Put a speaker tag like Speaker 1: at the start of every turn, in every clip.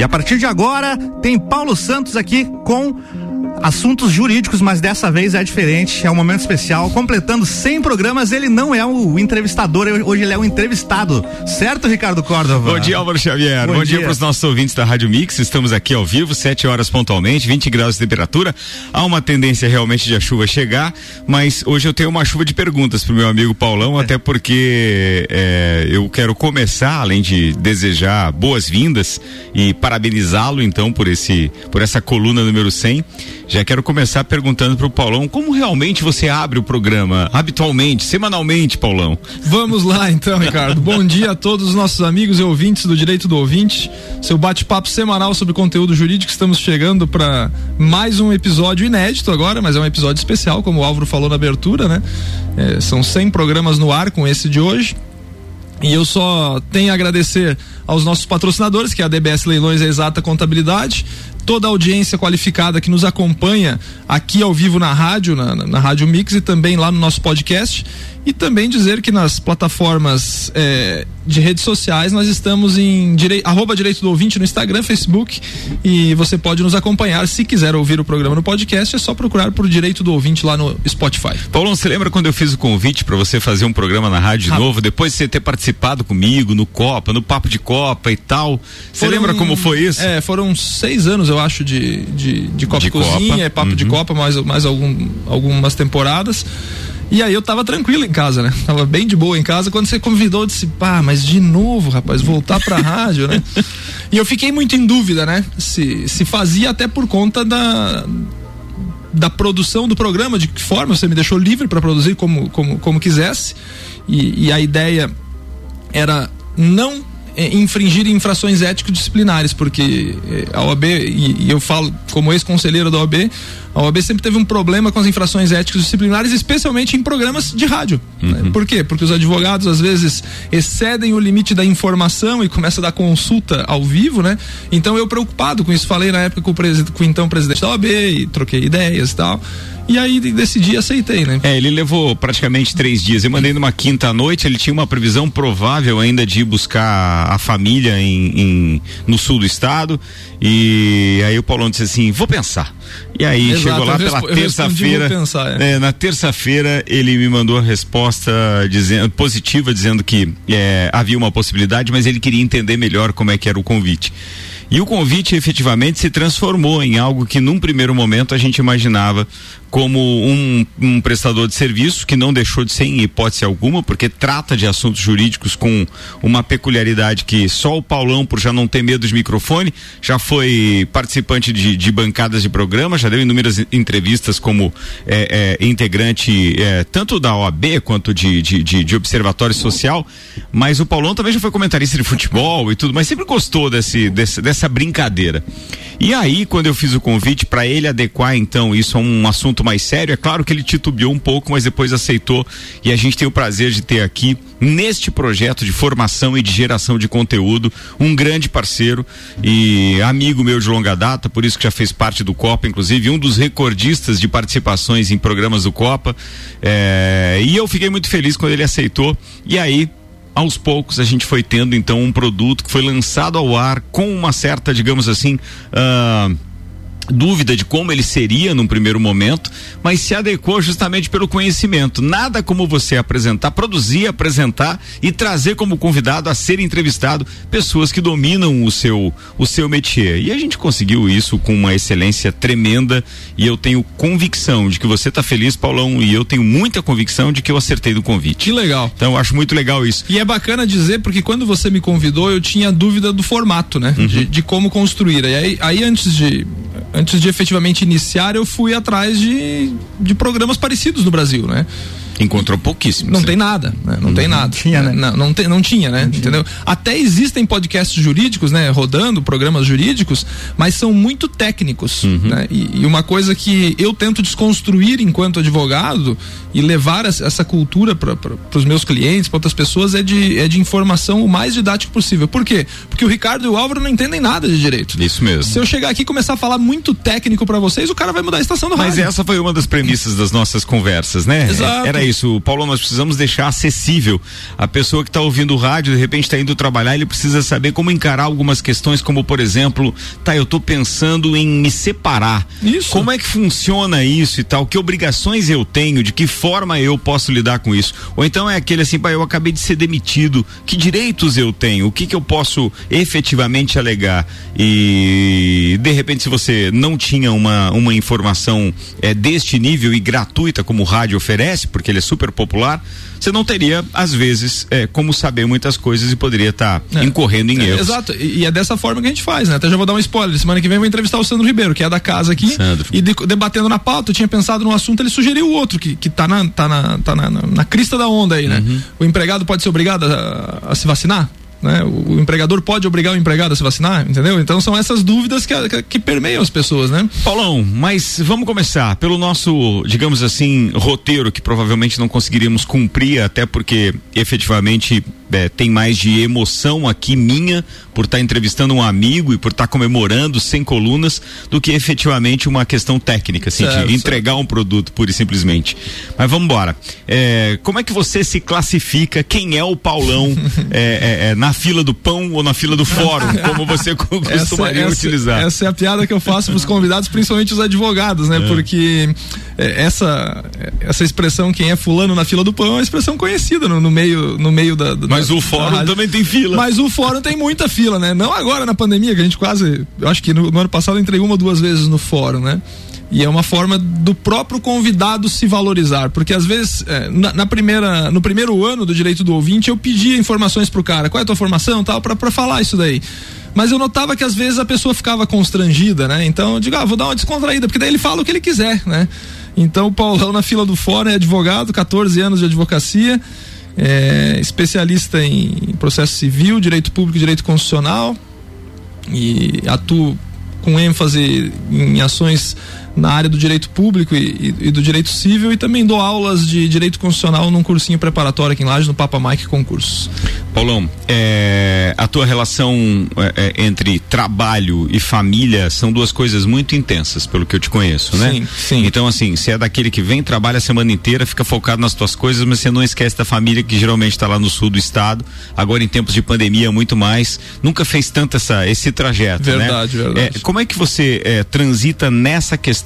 Speaker 1: E a partir de agora tem Paulo Santos aqui com assuntos jurídicos, mas dessa vez é diferente, é um momento especial. Completando 100 programas, ele não é o entrevistador, hoje ele é o entrevistado. Certo, Ricardo Córdova?
Speaker 2: Bom dia, Álvaro Xavier. Bom, Bom dia, dia para os nossos ouvintes da Rádio Mix. Estamos aqui ao vivo, 7 horas pontualmente, 20 graus de temperatura. Há uma tendência realmente de a chuva chegar, mas hoje eu tenho uma chuva de perguntas pro meu amigo Paulão, é. até porque é, eu quero começar, além de desejar boas-vindas e parabenizá-lo então por esse por essa coluna número 100 já quero começar perguntando para o Paulão como realmente você abre o programa habitualmente, semanalmente, Paulão.
Speaker 3: Vamos lá então, Ricardo. Bom dia a todos os nossos amigos e ouvintes do Direito do Ouvinte. Seu bate-papo semanal sobre conteúdo jurídico. Estamos chegando para mais um episódio inédito agora, mas é um episódio especial, como o Álvaro falou na abertura, né? É, são 100 programas no ar com esse de hoje. E eu só tenho a agradecer aos nossos patrocinadores, que é a DBS Leilões e a Exata Contabilidade, toda a audiência qualificada que nos acompanha aqui ao vivo na rádio, na, na Rádio Mix e também lá no nosso podcast. E também dizer que nas plataformas é, de redes sociais nós estamos em direi arroba direito do ouvinte no Instagram, Facebook e você pode nos acompanhar. Se quiser ouvir o programa no podcast, é só procurar por direito do ouvinte lá no Spotify.
Speaker 2: Paulo, você lembra quando eu fiz o convite para você fazer um programa na rádio de ah. novo, depois de você ter participado comigo no Copa, no Papo de Copa e tal? Você lembra como foi isso?
Speaker 3: É, foram seis anos, eu acho, de, de, de Copa de Cozinha, Copa. É Papo uhum. de Copa, mais, mais algum, algumas temporadas. E aí eu tava tranquilo em casa, né? Tava bem de boa em casa. Quando você convidou, eu disse, pá, mas de novo, rapaz, voltar pra rádio, né? E eu fiquei muito em dúvida, né? Se, se fazia até por conta da, da produção do programa, de que forma você me deixou livre para produzir como, como, como quisesse. E, e a ideia era não infringir infrações ético-disciplinares, porque é, a OAB, e, e eu falo como ex-conselheiro da OAB, a OAB sempre teve um problema com as infrações éticas disciplinares, especialmente em programas de rádio. Uhum. Né? Por quê? Porque os advogados às vezes excedem o limite da informação e começa a dar consulta ao vivo, né? Então eu preocupado com isso, falei na época com o, com o então presidente da OAB e troquei ideias e tal. E aí decidi aceitei, né?
Speaker 2: É, ele levou praticamente três dias. Eu mandei numa quinta noite, ele tinha uma previsão provável ainda de ir buscar a família em, em no sul do estado. E aí o Paulão disse assim: vou pensar. E aí Exato, chegou lá pela terça-feira. É. É, na terça-feira ele me mandou a resposta dizendo, positiva, dizendo que é, havia uma possibilidade, mas ele queria entender melhor como é que era o convite. E o convite efetivamente se transformou em algo que num primeiro momento a gente imaginava como um, um, prestador de serviço que não deixou de ser em hipótese alguma, porque trata de assuntos jurídicos com uma peculiaridade que só o Paulão, por já não ter medo de microfone, já foi participante de, de bancadas de programa, já deu inúmeras entrevistas como é, é, integrante é, tanto da OAB quanto de, de, de, de, observatório social, mas o Paulão também já foi comentarista de futebol e tudo, mas sempre gostou desse, desse dessa brincadeira. E aí, quando eu fiz o convite para ele adequar então isso a um assunto mais sério, é claro que ele titubeou um pouco, mas depois aceitou e a gente tem o prazer de ter aqui neste projeto de formação e de geração de conteúdo um grande parceiro e amigo meu de longa data, por isso que já fez parte do Copa, inclusive um dos recordistas de participações em programas do Copa. É, e eu fiquei muito feliz quando ele aceitou. E aí aos poucos a gente foi tendo então um produto que foi lançado ao ar com uma certa, digamos assim, uh, dúvida de como ele seria num primeiro momento, mas se adequou justamente pelo conhecimento. Nada como você apresentar, produzir, apresentar e trazer como convidado a ser entrevistado pessoas que dominam o seu o seu métier. E a gente conseguiu isso com uma excelência tremenda e eu tenho convicção de que você está feliz, Paulão, e eu tenho muita convicção de que eu acertei do convite.
Speaker 3: Que legal.
Speaker 2: Então eu acho muito legal isso.
Speaker 3: E é bacana dizer porque quando você me convidou eu tinha dúvida do formato, né? Uhum. De, de, como construir. E aí, aí antes de antes de efetivamente iniciar, eu fui atrás de, de programas parecidos no Brasil, né?
Speaker 2: Encontrou pouquíssimo.
Speaker 3: Não tem nada, né? Não uhum. tem nada. Tinha, né? Não, não, não tinha, né? Não Entendeu? Tinha. Até existem podcasts jurídicos, né? Rodando, programas jurídicos, mas são muito técnicos, uhum. né? E, e, uma coisa que eu tento desconstruir enquanto advogado e levar essa cultura para os meus clientes, para outras pessoas, é de, é de informação o mais didático possível. Por quê? Porque o Ricardo e o Álvaro não entendem nada de direito.
Speaker 2: Isso mesmo.
Speaker 3: Se eu chegar aqui e começar a falar muito técnico para vocês, o cara vai mudar a estação do
Speaker 2: rádio. Mas essa foi uma das premissas das nossas conversas, né?
Speaker 3: Exato.
Speaker 2: Era isso, Paulo, nós precisamos deixar acessível a pessoa que está ouvindo o rádio, de repente está indo trabalhar, ele precisa saber como encarar algumas questões, como por exemplo, tá, eu estou pensando em me separar. Isso. Como é que funciona isso e tal? Que obrigações eu tenho? De que forma eu posso lidar com isso? Ou então é aquele assim, pai, eu acabei de ser demitido, que direitos eu tenho? O que que eu posso efetivamente alegar? E de repente, se você não tinha uma, uma informação é, deste nível e gratuita como o rádio oferece, porque ele é super popular, você não teria, às vezes, é, como saber muitas coisas e poderia estar tá é. incorrendo em é, erros.
Speaker 3: Exato, e, é dessa forma que a gente faz, né? Até já vou dar um spoiler. Semana que vem eu vou entrevistar o Sandro Ribeiro, que é da casa aqui. Sandro. E de, debatendo na pauta, eu tinha pensado num assunto, ele sugeriu outro, que, que tá, na, tá, na, tá na, na, na crista da onda aí, né? Uhum. O empregado pode ser obrigado a, a se vacinar? Né? O, o, empregador pode obrigar o empregado a se vacinar, entendeu? Então são essas dúvidas que, que, que, permeiam as pessoas, né?
Speaker 2: Paulão, mas vamos começar pelo nosso, digamos assim, roteiro que provavelmente não conseguiríamos cumprir, até porque efetivamente é, tem mais de emoção aqui minha por estar tá entrevistando um amigo e por estar tá comemorando sem colunas do que efetivamente uma questão técnica, assim, certo, de entregar certo. um produto pura e simplesmente. Mas vamos embora. É, como é que você se classifica? Quem é o Paulão é, é, é na fila do pão ou na fila do fórum, como você costumaria
Speaker 3: essa,
Speaker 2: utilizar?
Speaker 3: Essa é a piada que eu faço para os convidados, principalmente os advogados, né? É. Porque é, essa essa expressão quem é fulano na fila do pão é uma expressão conhecida no, no meio no meio da, da
Speaker 2: mas o fórum também tem fila
Speaker 3: mas o fórum tem muita fila né não agora na pandemia que a gente quase eu acho que no, no ano passado eu entrei uma ou duas vezes no fórum né e é uma forma do próprio convidado se valorizar, porque às vezes é, na, na, primeira, no primeiro ano do direito do ouvinte eu pedia informações pro cara, qual é a tua formação, tal, para falar isso daí mas eu notava que às vezes a pessoa ficava constrangida, né? Então eu digo, ah, vou dar uma descontraída, porque daí ele fala o que ele quiser, né? Então o Paulão na fila do fórum é advogado, 14 anos de advocacia, é especialista em processo civil, direito público direito constitucional e atua com ênfase em ações na área do direito público e, e, e, do direito civil e também dou aulas de direito constitucional num cursinho preparatório aqui em Laje, no Papa Mike Concursos.
Speaker 2: Paulão, é, a tua relação é, é, entre trabalho e família são duas coisas muito intensas, pelo que eu te conheço, né?
Speaker 3: Sim, sim.
Speaker 2: Então, assim, você é daquele que vem, trabalha a semana inteira, fica focado nas tuas coisas, mas você não esquece da família que geralmente está lá no sul do estado, agora em tempos de pandemia muito mais, nunca fez tanto essa, esse trajeto,
Speaker 3: verdade,
Speaker 2: né?
Speaker 3: Verdade,
Speaker 2: é, como é que você é, transita nessa questão?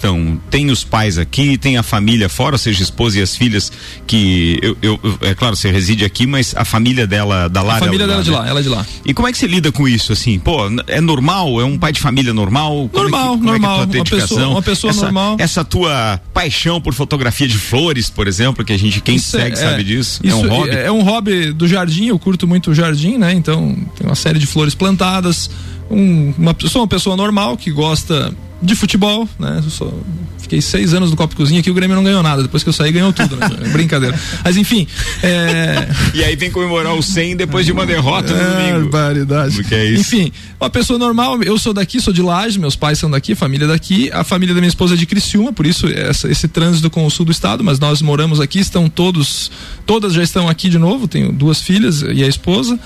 Speaker 2: Tem os pais aqui, tem a família fora, ou seja, a esposa e as filhas que, eu, eu, é claro, você reside aqui, mas a família dela da lá.
Speaker 3: A família dela, dela de lá, ela é de lá.
Speaker 2: E como é que você lida com isso, assim? Pô, é normal? É um pai de família normal?
Speaker 3: Como normal,
Speaker 2: é que,
Speaker 3: normal.
Speaker 2: É, é
Speaker 3: uma pessoa, uma pessoa
Speaker 2: essa,
Speaker 3: normal.
Speaker 2: Essa tua paixão por fotografia de flores, por exemplo, que a gente, quem isso é, segue é, sabe disso. é um hobby?
Speaker 3: É, é um hobby do jardim, eu curto muito o jardim, né? Então, tem uma série de flores plantadas. Um, uma, sou uma pessoa normal que gosta de futebol, né? Sou, fiquei seis anos no Copa Cozinha que o Grêmio não ganhou nada. Depois que eu saí, ganhou tudo, né? Brincadeira. Mas enfim. É...
Speaker 2: e aí vem comemorar o 100 depois de uma derrota no é, domingo.
Speaker 3: Barbaridade.
Speaker 2: Que é isso?
Speaker 3: Enfim, uma pessoa normal, eu sou daqui, sou de Laje, meus pais são daqui, família daqui, a família da minha esposa é de Criciúma, por isso essa, esse trânsito com o sul do estado, mas nós moramos aqui, estão todos, todas já estão aqui de novo, tenho duas filhas e a esposa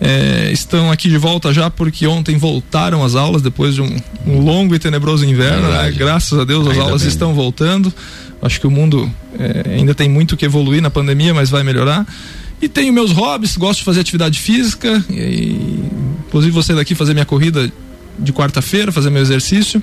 Speaker 3: é, estão aqui de volta já porque ontem voltaram as aulas depois de um, um longo e tenebroso inverno. Né? Graças a Deus as ainda aulas bem. estão voltando. Acho que o mundo é, ainda tem muito que evoluir na pandemia, mas vai melhorar. E tenho meus hobbies, gosto de fazer atividade física, e, inclusive você daqui fazer minha corrida de quarta-feira, fazer meu exercício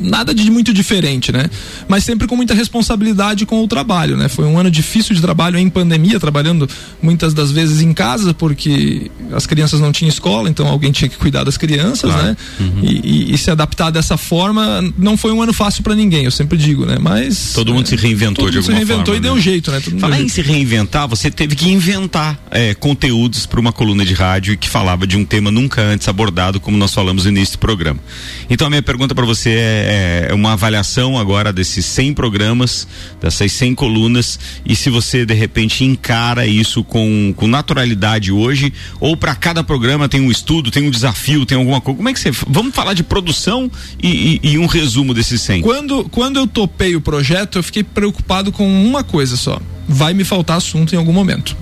Speaker 3: nada de muito diferente, né? Mas sempre com muita responsabilidade com o trabalho, né? Foi um ano difícil de trabalho em pandemia, trabalhando muitas das vezes em casa, porque as crianças não tinham escola, então alguém tinha que cuidar das crianças, claro. né? Uhum. E, e, e, se adaptar dessa forma não foi um ano fácil para ninguém, eu sempre digo, né? Mas
Speaker 2: todo mundo se reinventou de alguma
Speaker 3: forma. se reinventou
Speaker 2: forma,
Speaker 3: e né? deu jeito, né?
Speaker 2: Falar em se reinventar, você teve que inventar é, conteúdos para uma coluna de rádio que falava de um tema nunca antes abordado, como nós falamos no início do programa. Então a minha pergunta para você é é, é, uma avaliação agora desses 100 programas, dessas 100 colunas, e se você de repente encara isso com, com naturalidade hoje, ou para cada programa tem um estudo, tem um desafio, tem alguma coisa. Como é que você. Vamos falar de produção e, e, e um resumo desses 100.
Speaker 3: Quando, quando eu topei o projeto, eu fiquei preocupado com uma coisa só: vai me faltar assunto em algum momento.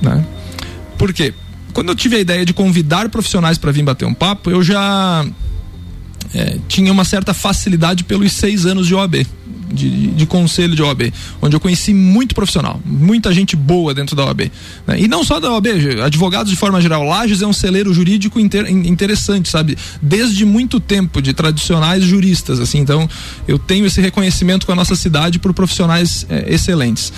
Speaker 3: Né? Por quê? Quando eu tive a ideia de convidar profissionais para vir bater um papo, eu já é, tinha uma certa facilidade pelos seis anos de OAB. de, de conselho de OAB, onde eu conheci muito profissional, muita gente boa dentro da OAB. Né? E não só da OAB, advogados de forma geral. Lages é um celeiro jurídico inter, interessante, sabe? Desde muito tempo, de tradicionais juristas, assim. Então, eu tenho esse reconhecimento com a nossa cidade por profissionais é, excelentes.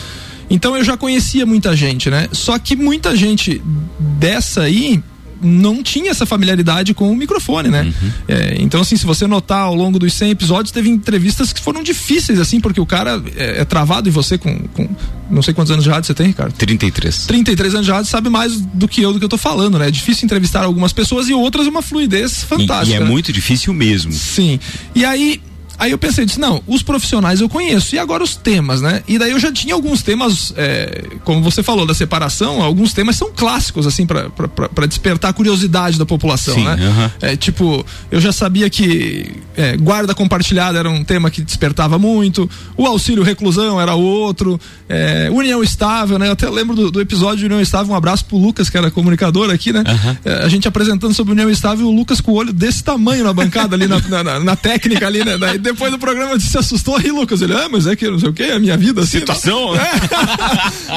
Speaker 3: Então eu já conhecia muita gente, né? Só que muita gente dessa aí não tinha essa familiaridade com o microfone, né? Uhum. É, então, assim, se você notar ao longo dos 100 episódios, teve entrevistas que foram difíceis, assim, porque o cara é, é travado e você com, com, Não sei quantos anos de rádio você tem, Ricardo?
Speaker 2: 33.
Speaker 3: 33 anos de rádio sabe mais do que eu do que eu tô falando, né? É difícil entrevistar algumas pessoas e outras uma fluidez fantástica.
Speaker 2: E, e é
Speaker 3: né?
Speaker 2: muito difícil mesmo.
Speaker 3: Sim. E aí Aí eu pensei, disse, não, os profissionais eu conheço, e agora os temas, né? E daí eu já tinha alguns temas, é, como você falou, da separação, alguns temas são clássicos, assim, para despertar a curiosidade da população, Sim, né? Uh -huh. é, tipo, eu já sabia que é, guarda compartilhada era um tema que despertava muito, o auxílio reclusão era outro, é, união estável, né? Eu até lembro do, do, episódio de união estável, um abraço pro Lucas, que era comunicador aqui, né? Uh -huh. a gente apresentando sobre união estável, o Lucas com o olho desse tamanho na bancada ali, na, na, na técnica ali, né? Daí, depois do programa se assustou aí, Lucas. Ele, ah, mas é que não sei o que, a minha vida assim.
Speaker 2: Situação. Né?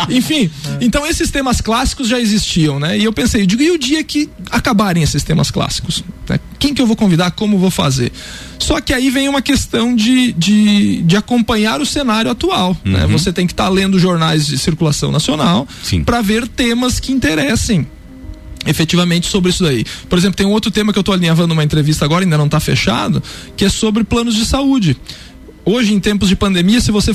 Speaker 3: É. Enfim, então esses temas clássicos já existiam, né? E eu pensei, eu digo, e o dia que acabarem esses temas clássicos? Né? Quem que eu vou convidar? Como vou fazer? Só que aí vem uma questão de, de, de acompanhar o cenário atual. Né? Uhum. Né? Você tem que estar tá lendo jornais de circulação nacional para ver temas que interessem efetivamente sobre isso daí. Por exemplo, tem um outro tema que eu estou alinhavando uma entrevista agora, ainda não está fechado, que é sobre planos de saúde. Hoje, em tempos de pandemia, se você,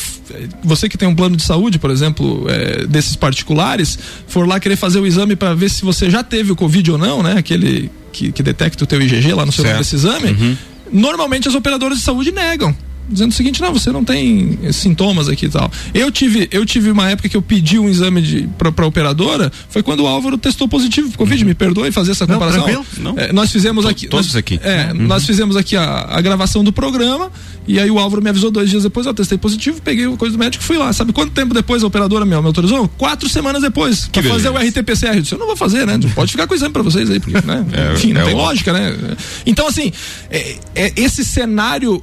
Speaker 3: você que tem um plano de saúde, por exemplo, é, desses particulares, for lá querer fazer o exame para ver se você já teve o Covid ou não, né? Aquele que, que detecta o teu IgG lá no seu exame, uhum. normalmente as operadoras de saúde negam dizendo o seguinte: não, você não tem sintomas aqui e tal. Eu tive, eu tive uma época que eu pedi um exame de, pra, pra operadora, foi quando o Álvaro testou positivo pro Covid, uhum. me perdoe fazer essa comparação. Não,
Speaker 2: não.
Speaker 3: É, nós fizemos aqui.
Speaker 2: Todos
Speaker 3: nós,
Speaker 2: aqui.
Speaker 3: É, uhum. nós fizemos aqui a, a, gravação do programa, e aí o Álvaro me avisou dois dias depois, eu testei positivo, peguei o coisa do médico e fui lá. Sabe quanto tempo depois a operadora me, me autorizou? Quatro semanas depois. Que pra fazer o RT-PCR. Eu disse, eu não vou fazer, né? Pode ficar com o exame pra vocês aí, porque, né? É, Enfim, não é tem lógica, né? Então, assim, esse cenário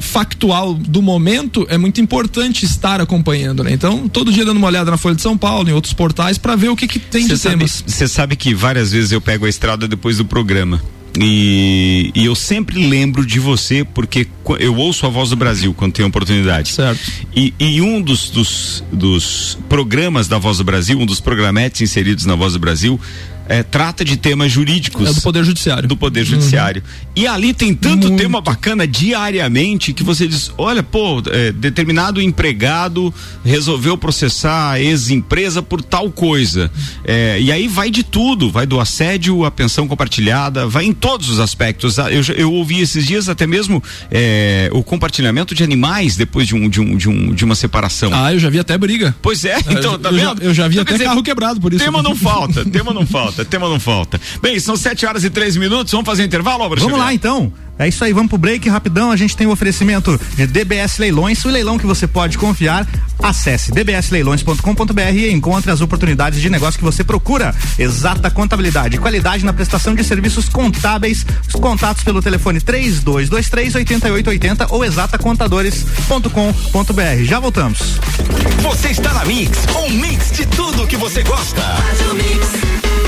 Speaker 3: factual do momento é muito importante estar acompanhando, né? Então, todo dia dando uma olhada na Folha de São Paulo, em outros portais, para ver o que, que tem cê de
Speaker 2: sabe,
Speaker 3: temas.
Speaker 2: Você sabe que várias vezes eu pego a estrada depois do programa. E, e, eu sempre lembro de você porque eu ouço a voz do Brasil quando tenho oportunidade.
Speaker 3: Certo.
Speaker 2: E, e um dos, dos, dos programas da Voz do Brasil, um dos programetes inseridos na Voz do Brasil, é, trata de temas jurídicos.
Speaker 3: É do Poder Judiciário.
Speaker 2: Do Poder Judiciário. Uhum. E ali tem tanto Muito. tema bacana diariamente que você diz: olha, pô, é, determinado empregado resolveu processar a ex-empresa por tal coisa. É, e aí vai de tudo: vai do assédio à pensão compartilhada, vai em todos os aspectos. Ah, eu, eu ouvi esses dias até mesmo é, o compartilhamento de animais depois de, um, de, um, de, um, de uma separação.
Speaker 3: Ah, eu já vi até briga.
Speaker 2: Pois é, então, tá
Speaker 3: eu,
Speaker 2: vendo?
Speaker 3: Já, eu já vi então, até dizer, carro quebrado por isso.
Speaker 2: Tema não falta, tema não falta tema não falta. Bem, são 7 horas e 3 minutos, vamos fazer intervalo,
Speaker 1: Vamos lá então. É isso aí, vamos pro break rapidão. A gente tem o um oferecimento de DBS Leilões, o leilão que você pode confiar. Acesse dbsleilões.com.br e encontre as oportunidades de negócio que você procura. Exata contabilidade, qualidade na prestação de serviços contábeis. Os contatos pelo telefone 3223 8880 ou exatacontadores.com.br. Já voltamos.
Speaker 4: Você está na Mix, um mix de tudo que você gosta. Faz o mix.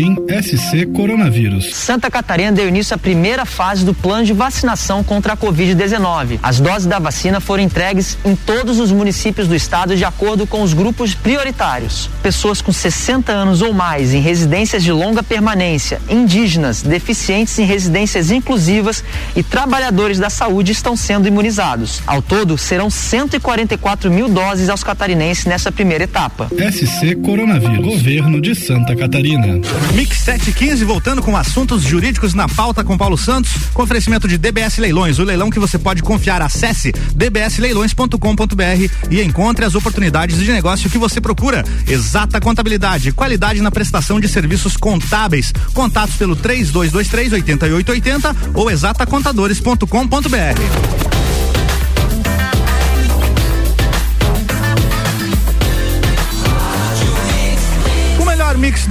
Speaker 5: boletim SC Coronavírus.
Speaker 6: Santa Catarina deu início à primeira fase do plano de vacinação contra a Covid-19. As doses da vacina foram entregues em todos os municípios do estado de acordo com os grupos prioritários. Pessoas com 60 anos ou mais em residências de longa permanência, indígenas, deficientes em residências inclusivas e trabalhadores da saúde estão sendo imunizados. Ao todo, serão 144 mil doses aos catarinenses nessa primeira etapa.
Speaker 5: SC Coronavírus, Governo de Santa Catarina.
Speaker 1: Mix 715, voltando com assuntos jurídicos na pauta com Paulo Santos, com oferecimento de DBS Leilões, o leilão que você pode confiar. Acesse dbsleilões.com.br e encontre as oportunidades de negócio que você procura. Exata contabilidade, qualidade na prestação de serviços contábeis. Contatos pelo 3223 8880 ou exatacontadores.com.br.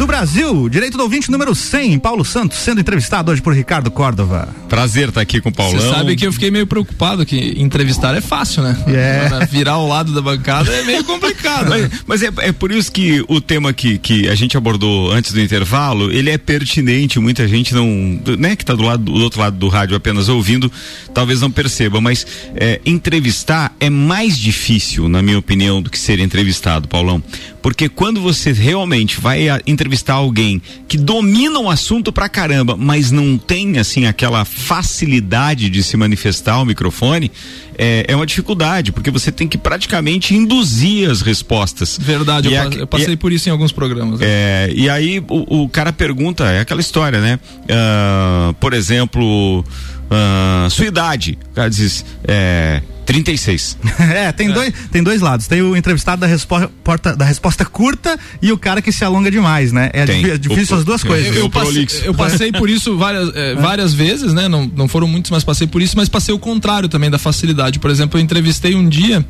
Speaker 1: do Brasil, direito do ouvinte número 100, Paulo Santos, sendo entrevistado hoje por Ricardo Córdova.
Speaker 2: Prazer estar tá aqui com o Paulão.
Speaker 3: Você sabe que eu fiquei meio preocupado que entrevistar é fácil, né?
Speaker 1: Yeah.
Speaker 3: virar ao lado da bancada é meio complicado.
Speaker 2: mas,
Speaker 3: né?
Speaker 2: mas é, é, por isso que o tema que, que a gente abordou antes do intervalo, ele é pertinente, muita gente não, né, que está do lado do outro lado do rádio apenas ouvindo, talvez não perceba, mas é, entrevistar é mais difícil, na minha opinião, do que ser entrevistado, Paulão. Porque quando você realmente vai entrevistar alguém que domina um assunto pra caramba, mas não tem assim aquela facilidade de se manifestar ao microfone, é, é uma dificuldade, porque você tem que praticamente induzir as respostas.
Speaker 3: Verdade, eu, a, eu, passei e, por isso em alguns programas.
Speaker 2: Né? É, e aí o, o, cara pergunta, é aquela história, né? Uh, por exemplo, uh, sua idade. O cara diz, é 36.
Speaker 1: é, tem, é. Dois, tem dois lados. Tem o entrevistado da resposta, da resposta curta e o cara que se alonga demais, né? É, é difícil o, as duas coisas.
Speaker 3: Eu, eu, passei, eu passei por isso várias, é, várias vezes, né? Não, não foram muitos, mas passei por isso, mas passei o contrário também da facilidade. Por exemplo, eu entrevistei um dia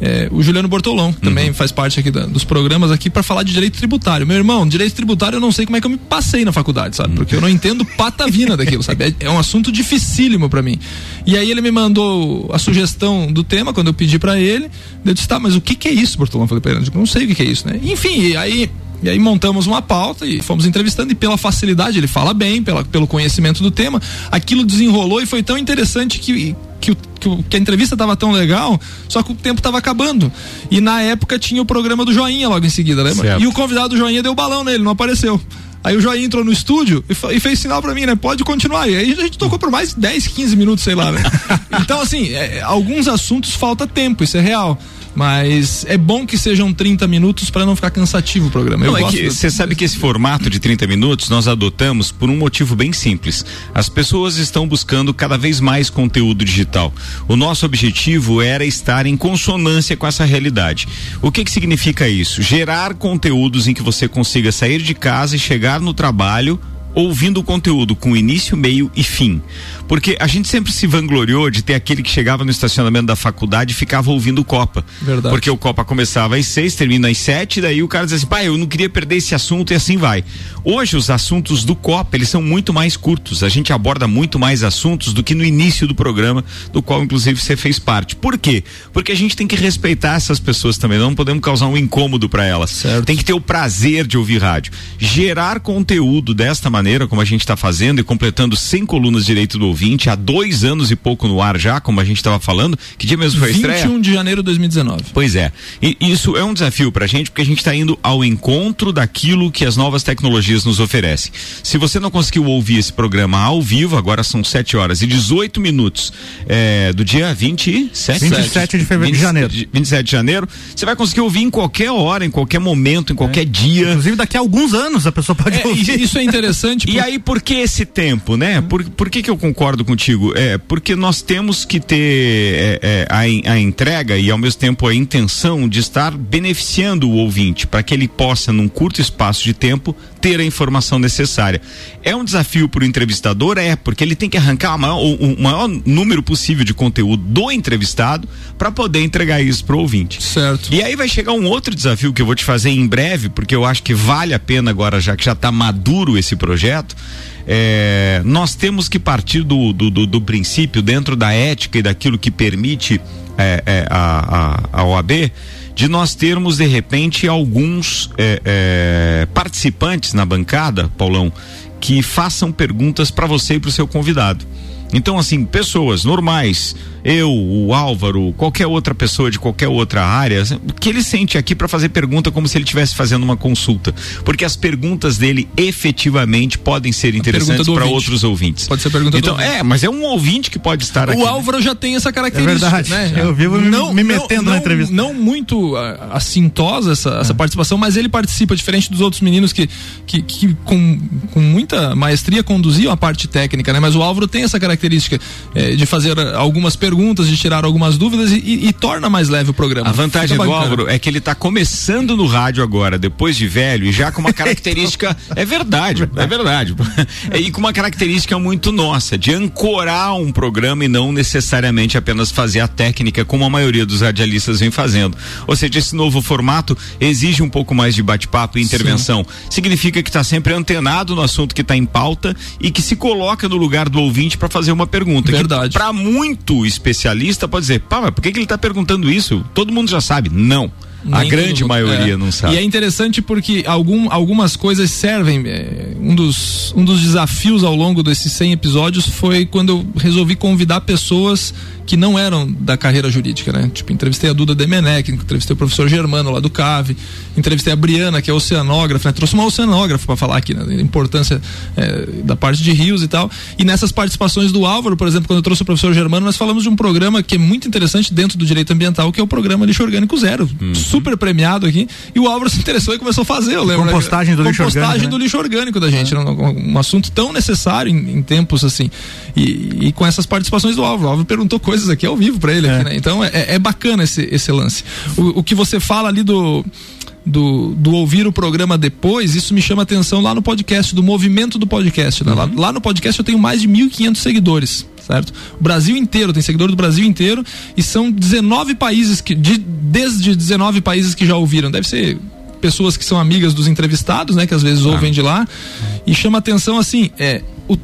Speaker 3: é, o Juliano Bortolão também uhum. faz parte aqui da, dos programas aqui para falar de direito tributário. Meu irmão, direito tributário eu não sei como é que eu me passei na faculdade, sabe? Porque eu não entendo patavina daquilo, sabe? É, é um assunto dificílimo para mim. E aí ele me mandou a sugestão do tema quando eu pedi para ele. Eu disse, tá, mas o que que é isso, Bortolão? Eu falei pra ele, eu não sei o que que é isso, né? Enfim, aí e aí montamos uma pauta e fomos entrevistando, e pela facilidade, ele fala bem, pela, pelo conhecimento do tema, aquilo desenrolou e foi tão interessante que, que, que, que a entrevista estava tão legal, só que o tempo estava acabando. E na época tinha o programa do Joinha logo em seguida, lembra? Certo. E o convidado do Joinha deu balão nele, não apareceu. Aí o Joinha entrou no estúdio e, fez sinal para mim, né? Pode continuar. E aí a gente tocou por mais 10, 15 minutos, sei lá, né? então, assim, é, alguns assuntos falta tempo, isso é real. Mas é bom que sejam 30 minutos para não ficar cansativo o programa.
Speaker 2: Não, é você sabe que esse formato de 30 minutos nós adotamos por um motivo bem simples. As pessoas estão buscando cada vez mais conteúdo digital. O nosso objetivo era estar em consonância com essa realidade. O que que significa isso? Gerar conteúdos em que você consiga sair de casa e chegar no trabalho ouvindo o conteúdo com início, meio e fim. Porque a gente sempre se vangloriou de ter aquele que chegava no estacionamento da faculdade e ficava ouvindo o Copa.
Speaker 3: Verdade.
Speaker 2: Porque o Copa começava às seis, termina às sete, daí o cara diz assim, pai, eu não queria perder esse assunto e assim vai. Hoje os assuntos do Copa, eles são muito mais curtos. A gente aborda muito mais assuntos do que no início do programa, do qual inclusive você fez parte. Por quê? Porque a gente tem que respeitar essas pessoas também, não podemos causar um incômodo para elas.
Speaker 3: Certo.
Speaker 2: Tem que ter o prazer de ouvir rádio. Gerar conteúdo desta maneira, como a gente está fazendo e completando 100 colunas de direito do ouvinte, há dois anos e pouco no ar já, como a gente estava falando. Que dia mesmo foi a estreia?
Speaker 3: 21 de janeiro de 2019.
Speaker 2: Pois é. E isso é um desafio para a gente, porque a gente está indo ao encontro daquilo que as novas tecnologias nos oferecem. Se você não conseguiu ouvir esse programa ao vivo, agora são 7 horas e 18 minutos é, do dia 27,
Speaker 1: 27 de fevereiro 20, de janeiro.
Speaker 2: 27 de janeiro, você vai conseguir ouvir em qualquer hora, em qualquer momento, em qualquer é. dia.
Speaker 1: Inclusive daqui a alguns anos a pessoa pode
Speaker 3: é,
Speaker 1: ouvir.
Speaker 3: Isso é interessante.
Speaker 2: E aí, por que esse tempo, né? Por, por que, que eu concordo contigo? É, porque nós temos que ter é, é, a, a entrega e ao mesmo tempo a intenção de estar beneficiando o ouvinte para que ele possa, num curto espaço de tempo, ter a informação necessária. É um desafio para o entrevistador? É, porque ele tem que arrancar o maior, o maior número possível de conteúdo do entrevistado para poder entregar isso para o ouvinte.
Speaker 3: Certo.
Speaker 2: E aí vai chegar um outro desafio que eu vou te fazer em breve, porque eu acho que vale a pena agora, já que já está maduro esse projeto é, nós temos que partir do, do, do, do, princípio, dentro da ética e daquilo que permite é, é, a, a, a OAB, de nós termos de repente alguns é, é, participantes na bancada, Paulão, que façam perguntas para você e para o seu convidado. Então, assim, pessoas normais, eu, o Álvaro, qualquer outra pessoa de qualquer outra área, o que ele sente aqui para fazer pergunta como se ele estivesse fazendo uma consulta. Porque as perguntas dele efetivamente podem ser interessantes para outros ouvintes.
Speaker 3: Pode ser pergunta
Speaker 2: então, É, mas é um ouvinte que pode estar
Speaker 3: o
Speaker 2: aqui.
Speaker 3: O Álvaro já tem essa característica. É verdade.
Speaker 1: Né? Eu vivo não, me, metendo
Speaker 3: não,
Speaker 1: na entrevista.
Speaker 3: Não muito assintosa essa, essa é. participação, mas ele participa, diferente dos outros meninos que, que, que com, com muita maestria conduziam a parte técnica, né? Mas o Álvaro tem essa característica é, de fazer algumas perguntas, de tirar algumas dúvidas e, e, e torna mais leve o programa.
Speaker 2: A vantagem do Álvaro é que ele está começando no rádio agora, depois de velho, e já com uma característica. é verdade, é verdade. e com uma característica muito nossa, de ancorar um programa e não necessariamente apenas fazer a técnica, como a maioria dos radialistas vem fazendo. Ou seja, esse novo formato exige um pouco mais de bate-papo e intervenção. Sim. Significa que está sempre antenado no assunto que está em pauta e que se coloca no lugar do ouvinte para fazer uma pergunta.
Speaker 3: Verdade.
Speaker 2: Para muito especialista pode dizer, pá, mas por que, que ele está perguntando isso? Todo mundo já sabe. Não. A grande maioria
Speaker 3: é.
Speaker 2: não sabe.
Speaker 3: E é interessante porque algum, algumas coisas servem. É, um, dos, um dos desafios ao longo desses 100 episódios foi quando eu resolvi convidar pessoas que não eram da carreira jurídica, né? Tipo, entrevistei a Duda Demenec, entrevistei o professor Germano lá do CAVE, entrevistei a Briana, que é oceanógrafa, né? Trouxe uma oceanógrafa para falar aqui, né? Da importância é, da parte de rios e tal. E nessas participações do Álvaro, por exemplo, quando eu trouxe o professor Germano, nós falamos de um programa que é muito interessante dentro do direito ambiental, que é o programa Lixo Orgânico Zero. Uhum. Super premiado aqui. E o Álvaro se interessou e começou a fazer, eu lembro.
Speaker 1: Né? Compostagem né? do lixo orgânico. Compostagem
Speaker 3: do lixo orgânico da gente. Um, um, assunto tão necessário em, em tempos assim. E, e, com essas participações do Álvaro. O Álvaro perguntou coisas aqui ao vivo para ele, é. aqui, né? Então é, é bacana esse, esse lance. O, o que você fala ali do. Do, do, ouvir o programa depois, isso me chama atenção lá no podcast, do movimento do podcast. Né? Uhum. Lá, lá, no podcast eu tenho mais de 1.500 seguidores, certo? O Brasil inteiro, tem seguidor do Brasil inteiro e são 19 países que, de, desde 19 países que já ouviram. Deve ser pessoas que são amigas dos entrevistados, né? Que às vezes ah. ouvem de lá. E chama atenção assim, é, o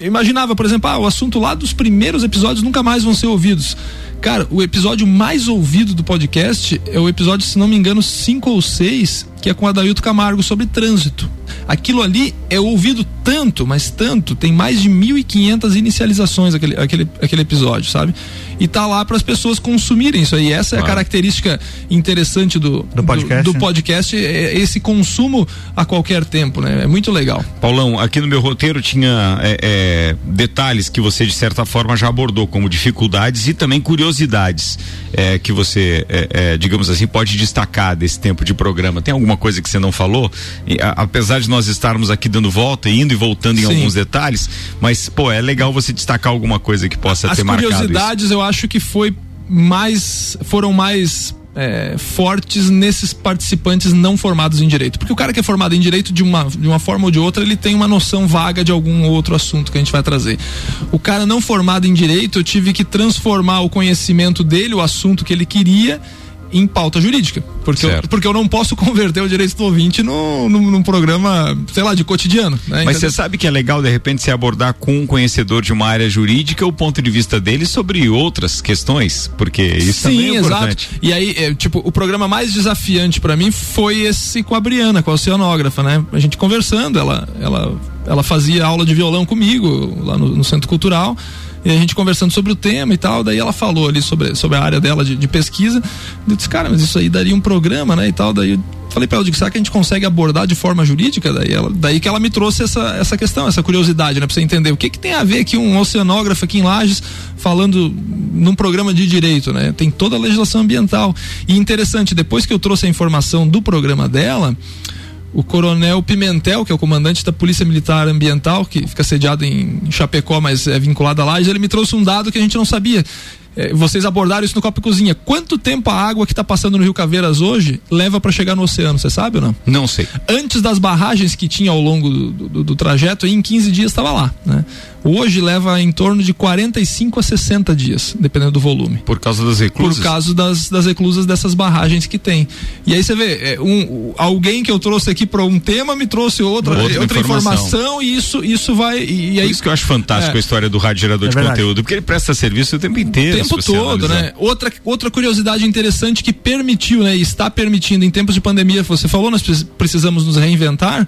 Speaker 3: eu imaginava, por exemplo, ah, o assunto lá dos primeiros episódios nunca mais vão ser ouvidos. Cara, o episódio mais ouvido do podcast é o episódio, se não me engano, 5 ou 6, que é com Adailto Camargo sobre trânsito. Aquilo ali é ouvido tanto, mas tanto, tem mais de 1.500 inicializações aquele, aquele, aquele episódio, sabe? E tá lá para as pessoas consumirem isso aí. Essa é a característica interessante do, do podcast, do, do podcast é esse consumo a qualquer tempo, né? É muito legal.
Speaker 2: Paulão, aqui no meu roteiro tinha é, é, detalhes que você de certa forma já abordou, como dificuldades e também curiosidades é, que você, é, é, digamos assim, pode destacar desse tempo de programa. Tem alguma coisa que você não falou? E, a, apesar de nós estarmos aqui dando volta, indo e voltando em Sim. alguns detalhes, mas, pô, é legal você destacar alguma coisa que possa
Speaker 3: As
Speaker 2: ter marcado.
Speaker 3: As curiosidades eu acho que foi mais. foram mais é, fortes nesses participantes não formados em direito. Porque o cara que é formado em direito, de uma, de uma forma ou de outra, ele tem uma noção vaga de algum outro assunto que a gente vai trazer. O cara não formado em direito, eu tive que transformar o conhecimento dele, o assunto que ele queria, em pauta jurídica. Porque eu, porque eu não posso converter o direito do ouvinte no, no, num programa, sei lá, de cotidiano. Né?
Speaker 2: Mas você sabe que é legal, de repente, se abordar com um conhecedor de uma área jurídica o ponto de vista dele sobre outras questões, porque isso Sim, também é importante.
Speaker 3: Exato. E aí, é, tipo, o programa mais desafiante para mim foi esse com a Briana, com a oceanógrafa, né? A gente conversando, ela, ela, ela fazia aula de violão comigo lá no, no Centro Cultural e a gente conversando sobre o tema e tal, daí ela falou ali sobre, sobre a área dela de, de pesquisa. Eu disse, cara, mas isso aí daria um programa, né? E tal, daí eu falei para ela, digo, será que a gente consegue abordar de forma jurídica? Daí, ela, daí que ela me trouxe essa, essa questão, essa curiosidade, né? Pra você entender o que que tem a ver aqui um oceanógrafo aqui em Lages falando num programa de direito, né? Tem toda a legislação ambiental. E interessante, depois que eu trouxe a informação do programa dela, o coronel Pimentel, que é o comandante da Polícia Militar Ambiental, que fica sediado em Chapecó, mas é vinculado a Lages, ele me trouxe um dado que a gente não sabia. É, vocês abordaram isso no Copa e Cozinha. Quanto tempo a água que está passando no Rio Caveiras hoje leva para chegar no oceano? Você sabe ou não?
Speaker 2: Não sei.
Speaker 3: Antes das barragens que tinha ao longo do, do, do trajeto, em 15 dias estava lá. Né? Hoje leva em torno de 45 a 60 dias, dependendo do volume.
Speaker 2: Por causa das reclusas?
Speaker 3: Por causa das, das reclusas dessas barragens que tem. E aí você vê, é, um, alguém que eu trouxe aqui para um tema me trouxe outra, outra, outra informação. informação. e isso, isso vai. E, e aí,
Speaker 2: Por isso que eu acho fantástico é, a história do rádio gerador é de conteúdo, porque ele presta serviço o tempo inteiro.
Speaker 3: O tempo todo, né? Outra, outra curiosidade interessante que permitiu, né? Está permitindo em tempos de pandemia, você falou, nós precisamos nos reinventar.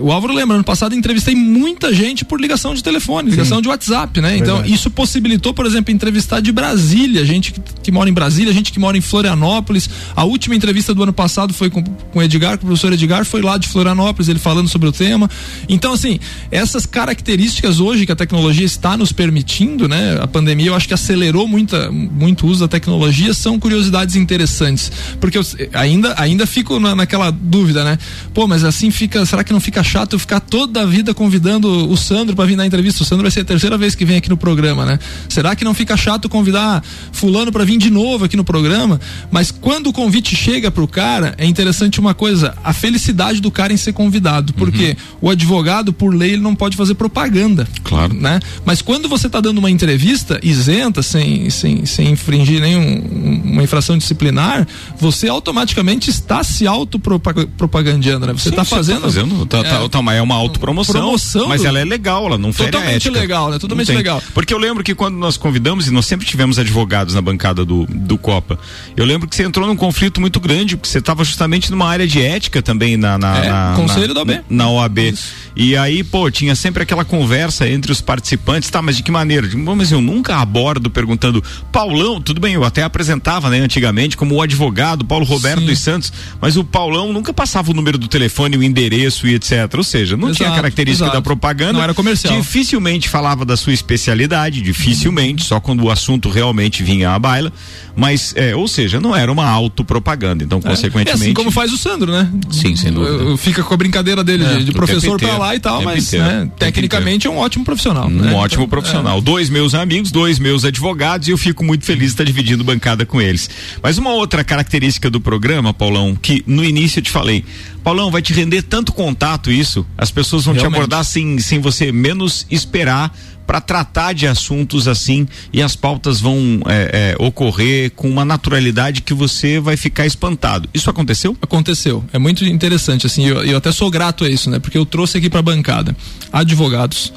Speaker 3: O Álvaro lembra, ano passado entrevistei muita gente por ligação de telefone, ligação Sim. de WhatsApp, né? Então, Verdade. isso possibilitou, por exemplo, entrevistar de Brasília, gente que, que, mora em Brasília, gente que mora em Florianópolis. A última entrevista do ano passado foi com, com o Edgar, com o professor Edgar, foi lá de Florianópolis, ele falando sobre o tema. Então, assim, essas características hoje que a tecnologia está nos permitindo, né? A pandemia eu acho que acelerou muita, muito o uso da tecnologia, são curiosidades interessantes. Porque eu ainda, ainda fico na, naquela dúvida, né? Pô, mas assim fica, será que não fica fica chato ficar toda a vida convidando o Sandro para vir na entrevista. O Sandro vai ser a terceira vez que vem aqui no programa, né? Será que não fica chato convidar fulano para vir de novo aqui no programa? Mas quando o convite chega pro cara, é interessante uma coisa, a felicidade do cara em ser convidado, porque uhum. o advogado por lei ele não pode fazer propaganda.
Speaker 2: Claro.
Speaker 3: Né? Mas quando você está dando uma entrevista isenta, sem sem, sem infringir nenhuma infração disciplinar, você automaticamente está se autopropagandeando, né? Você está fazendo, tá
Speaker 2: fazendo tá, tá, é, tá, é uma autopromoção, promoção mas do... ela é legal, ela não fere
Speaker 3: Totalmente legal, né? Totalmente legal.
Speaker 2: Porque eu lembro que quando nós convidamos, e nós sempre tivemos advogados na bancada do, do Copa, eu lembro que você entrou num conflito muito grande, porque você estava justamente numa área de ética também na, na, é, na
Speaker 3: Conselho na,
Speaker 2: da
Speaker 3: OAB.
Speaker 2: Na OAB. Isso. E aí, pô, tinha sempre aquela conversa entre os participantes, tá, mas de que maneira? Mas eu nunca abordo perguntando, Paulão, tudo bem, eu até apresentava, né, antigamente, como o advogado Paulo Roberto Sim. dos Santos, mas o Paulão nunca passava o número do telefone, o endereço e etc. Ou seja, não exato, tinha característica exato. da propaganda.
Speaker 3: Não era comercial.
Speaker 2: Dificilmente falava da sua especialidade, dificilmente, uhum. só quando o assunto realmente vinha à baila. Mas, é, ou seja, não era uma autopropaganda. Então, é. consequentemente. É
Speaker 3: assim como faz o Sandro, né?
Speaker 2: Sim, sem dúvida.
Speaker 3: Fica com a brincadeira dele é, de, de professor para lá e tal, mas né, tecnicamente é um ótimo profissional.
Speaker 2: Um né? ótimo então, profissional. Dois meus amigos, dois meus advogados, e eu fico muito feliz de estar dividindo bancada com eles. Mas uma outra característica do programa, Paulão, que no início eu te falei, Paulão, vai te render tanto contato isso, as pessoas vão Realmente. te abordar sem, sem você menos esperar para tratar de assuntos assim e as pautas vão é, é, ocorrer com uma naturalidade que você vai ficar espantado. Isso aconteceu?
Speaker 3: Aconteceu. É muito interessante assim. Eu, eu até sou grato a isso, né? Porque eu trouxe aqui para a bancada advogados,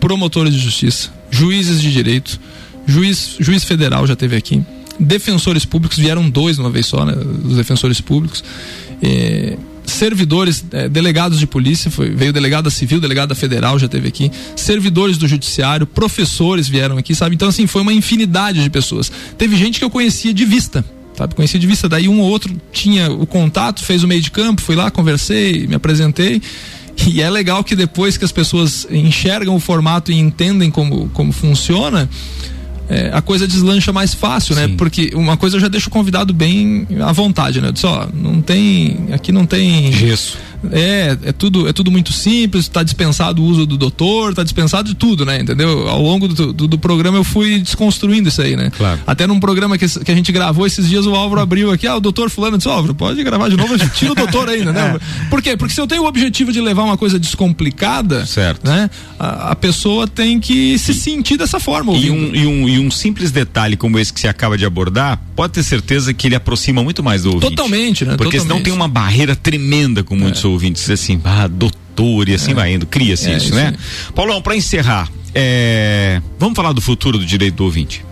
Speaker 3: promotores de justiça, juízes de direito, juiz juiz federal já teve aqui, defensores públicos vieram dois uma vez só, né? Os defensores públicos. É, servidores, eh, delegados de polícia, foi, veio delegada civil, delegada federal, já teve aqui, servidores do judiciário, professores vieram aqui, sabe? Então, assim, foi uma infinidade de pessoas. Teve gente que eu conhecia de vista, sabe? Conhecia de vista, daí um ou outro tinha o contato, fez o meio de campo, fui lá, conversei, me apresentei. E é legal que depois que as pessoas enxergam o formato e entendem como, como funciona, é, a coisa deslancha mais fácil, né? Sim. né? Porque uma coisa eu já deixo o convidado bem à vontade, né? Eu disse, ó, não tem. Aqui não tem.
Speaker 2: Gesso.
Speaker 3: É, é tudo, é tudo muito simples, está dispensado o uso do doutor, está dispensado de tudo, né? Entendeu? Ao longo do, do, do, programa eu fui desconstruindo isso aí, né?
Speaker 2: Claro.
Speaker 3: Até num programa que, que a gente gravou esses dias, o Álvaro abriu aqui, ah, o doutor fulano disse, Álvaro, pode gravar de novo, a gente tira o doutor ainda, né? É. Por quê? Porque se eu tenho o objetivo de levar uma coisa descomplicada,
Speaker 2: certo.
Speaker 3: né? A, a pessoa tem que se sentir dessa forma.
Speaker 2: E um, e, um, e um simples detalhe como esse que você acaba de abordar, pode ter certeza que ele aproxima muito mais do ouvinte.
Speaker 3: Totalmente, né?
Speaker 2: Porque
Speaker 3: Totalmente.
Speaker 2: senão tem uma barreira tremenda com muitos é. ouvintes, assim, ah, doutor, e assim é. vai indo, cria-se é, isso, né? Paulão, para encerrar, é... vamos falar do futuro do direito do ouvinte.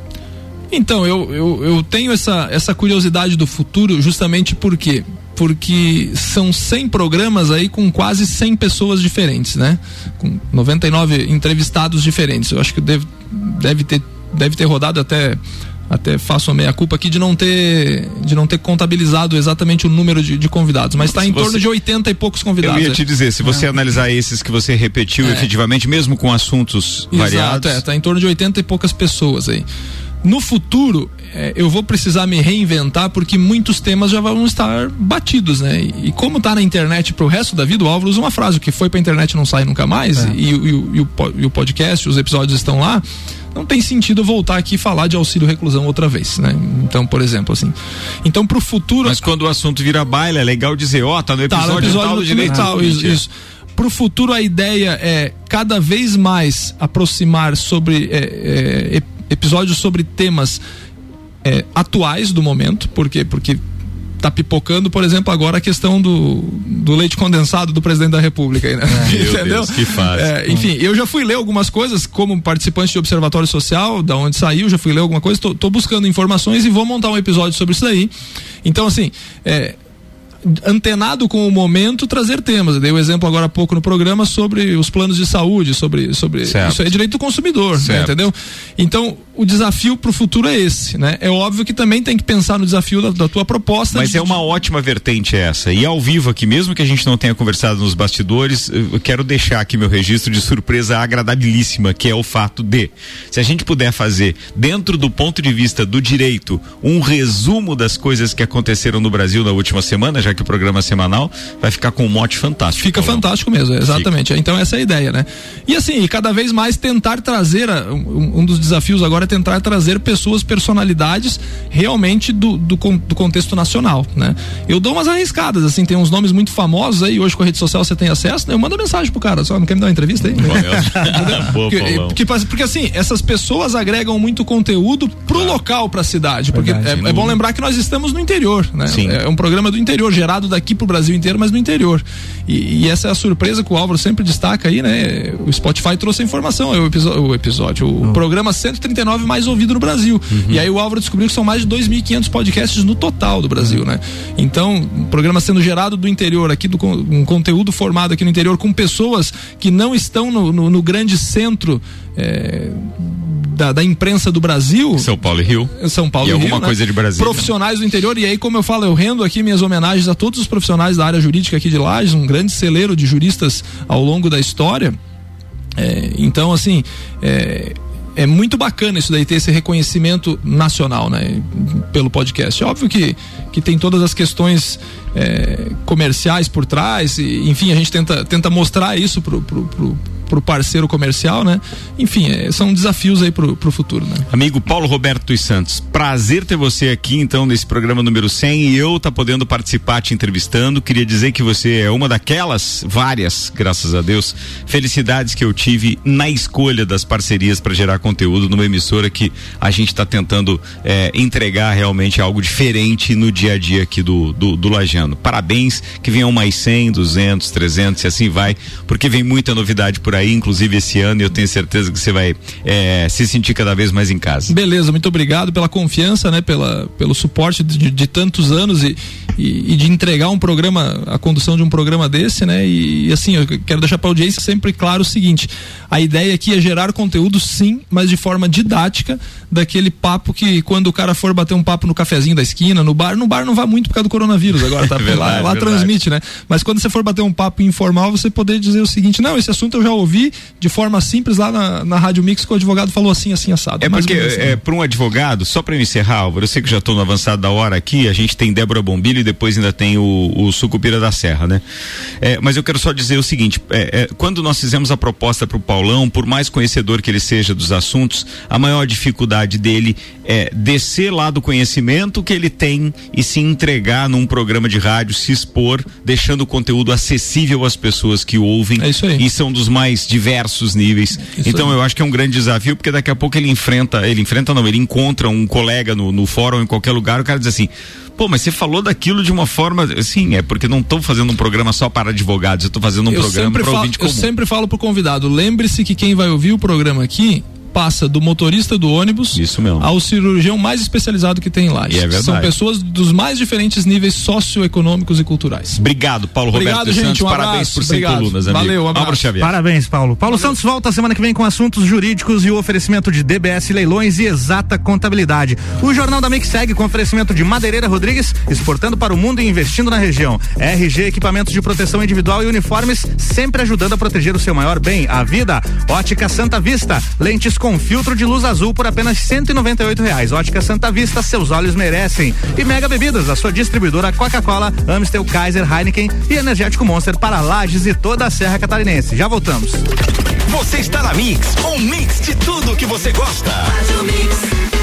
Speaker 3: Então, eu, eu, eu tenho essa, essa curiosidade do futuro justamente porque porque são 100 programas aí com quase 100 pessoas diferentes, né? Com 99 entrevistados diferentes. Eu acho que deve, deve, ter, deve ter rodado até até faço a meia culpa aqui de não ter de não ter contabilizado exatamente o número de, de convidados, mas está em você, torno de 80 e poucos convidados.
Speaker 2: Eu ia te dizer, se você é. analisar esses que você repetiu é. efetivamente, mesmo com assuntos Exato, variados.
Speaker 3: É, tá em torno de 80 e poucas pessoas aí. No futuro, é, eu vou precisar me reinventar porque muitos temas já vão estar batidos, né? E, e como tá na internet pro resto da vida, o Álvaro usa uma frase: o que foi pra internet não sai nunca mais, é. e, e, e, o, e o podcast, os episódios estão lá não tem sentido voltar aqui e falar de auxílio reclusão outra vez, né? Então, por exemplo, assim. Então, pro futuro.
Speaker 2: Mas quando o assunto vira baila, é legal dizer, ó, oh, tá no episódio,
Speaker 3: tá no episódio
Speaker 2: tal,
Speaker 3: direito tal, isso, isso. Para o futuro, a ideia é cada vez mais aproximar sobre é, é, episódios sobre temas é, atuais do momento, porque porque tá pipocando, por exemplo, agora a questão do, do leite condensado do presidente da República. Aí, né?
Speaker 2: É, Entendeu? Deus, que faz.
Speaker 3: É, enfim, eu já fui ler algumas coisas como participante de Observatório Social, da onde saiu, já fui ler alguma coisa, tô, tô buscando informações e vou montar um episódio sobre isso daí. Então, assim, é, antenado com o momento, trazer temas. Eu dei o um exemplo agora há pouco no programa sobre os planos de saúde, sobre, sobre isso é direito do consumidor, né, entendeu? Então, o desafio para o futuro é esse, né? É óbvio que também tem que pensar no desafio da, da tua proposta.
Speaker 2: Mas
Speaker 3: de,
Speaker 2: é uma ótima vertente essa. E ao vivo aqui, mesmo que a gente não tenha conversado nos bastidores, eu quero deixar aqui meu registro de surpresa agradabilíssima, que é o fato de, se a gente puder fazer, dentro do ponto de vista do direito, um resumo das coisas que aconteceram no Brasil na última semana, já que o programa é semanal, vai ficar com um mote fantástico.
Speaker 3: Fica Paulão. fantástico mesmo, exatamente. Fica. Então essa é a ideia, né? E assim, cada vez mais tentar trazer a, um, um dos desafios agora é tentar trazer pessoas, personalidades realmente do, do, do, contexto nacional, né? Eu dou umas arriscadas, assim, tem uns nomes muito famosos aí, hoje com a rede social você tem acesso, né? Eu mando mensagem pro cara, só não quer me dar uma entrevista aí? porque, porque, porque, assim, essas pessoas agregam muito conteúdo pro ah. local, pra cidade, porque Verdade, é, é, bom lembrar que nós estamos no interior, né? Sim. É um programa do interior, gerado daqui pro Brasil inteiro, mas no interior. E, e essa é a surpresa que o Álvaro sempre destaca aí, né? O Spotify trouxe a informação, é o, o episódio, o oh. programa 139 mais ouvido no Brasil. Uhum. E aí o Álvaro descobriu que são mais de 2.500 podcasts no total do Brasil, uhum. né? Então, um programa sendo gerado do interior aqui, do, um conteúdo formado aqui no interior com pessoas que não estão no, no, no grande centro é, da, da, imprensa do Brasil.
Speaker 2: São Paulo e Rio.
Speaker 3: São Paulo e,
Speaker 2: e alguma
Speaker 3: Rio, né?
Speaker 2: coisa né? de Brasil.
Speaker 3: Profissionais do interior. E aí, como eu falo, eu rendo aqui minhas homenagens a todos os profissionais da área jurídica aqui de Lages, um grande celeiro de juristas ao longo da história. É, então, assim, é, é muito bacana isso daí ter esse reconhecimento nacional, né? Pelo podcast. Óbvio que, que tem todas as questões é, comerciais por trás, e, enfim, a gente tenta, tenta mostrar isso pro, pro, pro para o parceiro comercial, né? Enfim, é, são desafios aí para o futuro, né?
Speaker 2: Amigo Paulo Roberto dos Santos, prazer ter você aqui então nesse programa número 100 e eu tá podendo participar te entrevistando. Queria dizer que você é uma daquelas várias, graças a Deus, felicidades que eu tive na escolha das parcerias para gerar conteúdo numa emissora que a gente está tentando é, entregar realmente algo diferente no dia a dia aqui do, do, do Lajano. Parabéns, que venham mais 100, 200, 300 e assim vai, porque vem muita novidade por aí, inclusive esse ano, e eu tenho certeza que você vai é, se sentir cada vez mais em casa.
Speaker 3: Beleza, muito obrigado pela confiança, né? Pela, pelo suporte de, de tantos anos e, e, e, de entregar um programa, a condução de um programa desse, né? E, e assim, eu quero deixar para a audiência sempre claro o seguinte: a ideia aqui é gerar conteúdo, sim, mas de forma didática, daquele papo que quando o cara for bater um papo no cafezinho da esquina, no bar, no bar não vai muito por causa do coronavírus agora, tá? Verdade, lá, lá transmite, né? Mas quando você for bater um papo informal, você poder dizer o seguinte: não, esse assunto eu já ouvi de forma simples lá na, na Rádio Mix que o advogado falou assim, assim, assado.
Speaker 2: É porque, assim. é, para um advogado, só para encerrar, Álvaro, eu sei que já estou no avançado da hora aqui, a gente tem Débora Bombilho e depois ainda tem o, o Sucupira da Serra, né? É, mas eu quero só dizer o seguinte: é, é quando nós fizemos a proposta para o Paulão, por mais conhecedor que ele seja dos assuntos, a maior dificuldade dele é descer lá do conhecimento que ele tem e se entregar num programa de rádio, se expor, deixando o conteúdo acessível às pessoas que ouvem.
Speaker 3: É isso aí.
Speaker 2: E são dos mais diversos níveis. Isso então aí. eu acho que é um grande desafio, porque daqui a pouco ele enfrenta, ele enfrenta não, ele encontra um colega no, no fórum em qualquer lugar, o cara diz assim, Pô, mas você falou daquilo de uma forma. Sim, é porque não estou fazendo um programa só para advogados, eu estou fazendo um eu programa para ouvinte comum.
Speaker 3: Eu sempre falo pro convidado: lembre-se que quem vai ouvir o programa aqui passa do motorista do ônibus ao cirurgião mais especializado que tem lá.
Speaker 2: E é verdade.
Speaker 3: São pessoas dos mais diferentes níveis socioeconômicos e culturais.
Speaker 2: Obrigado, Paulo
Speaker 3: Obrigado,
Speaker 2: Roberto
Speaker 3: gente,
Speaker 2: Santos.
Speaker 3: Um
Speaker 2: Parabéns por ser colunas,
Speaker 3: amigo. Valeu, um abraço.
Speaker 1: Parabéns, Paulo. Paulo Valeu. Santos volta semana que vem com assuntos jurídicos e o oferecimento de DBS Leilões e Exata Contabilidade. O Jornal da Mix segue com oferecimento de Madeireira Rodrigues, exportando para o mundo e investindo na região. RG Equipamentos de Proteção Individual e Uniformes, sempre ajudando a proteger o seu maior bem, a vida. Ótica Santa Vista, lentes com filtro de luz azul por apenas 198 reais. Ótica Santa Vista, seus olhos merecem. E Mega Bebidas, a sua distribuidora Coca-Cola, Amstel, Kaiser, Heineken e Energético Monster para Lages e toda a Serra Catarinense. Já voltamos.
Speaker 7: Você está na Mix, um mix de tudo que você gosta. Faz o mix.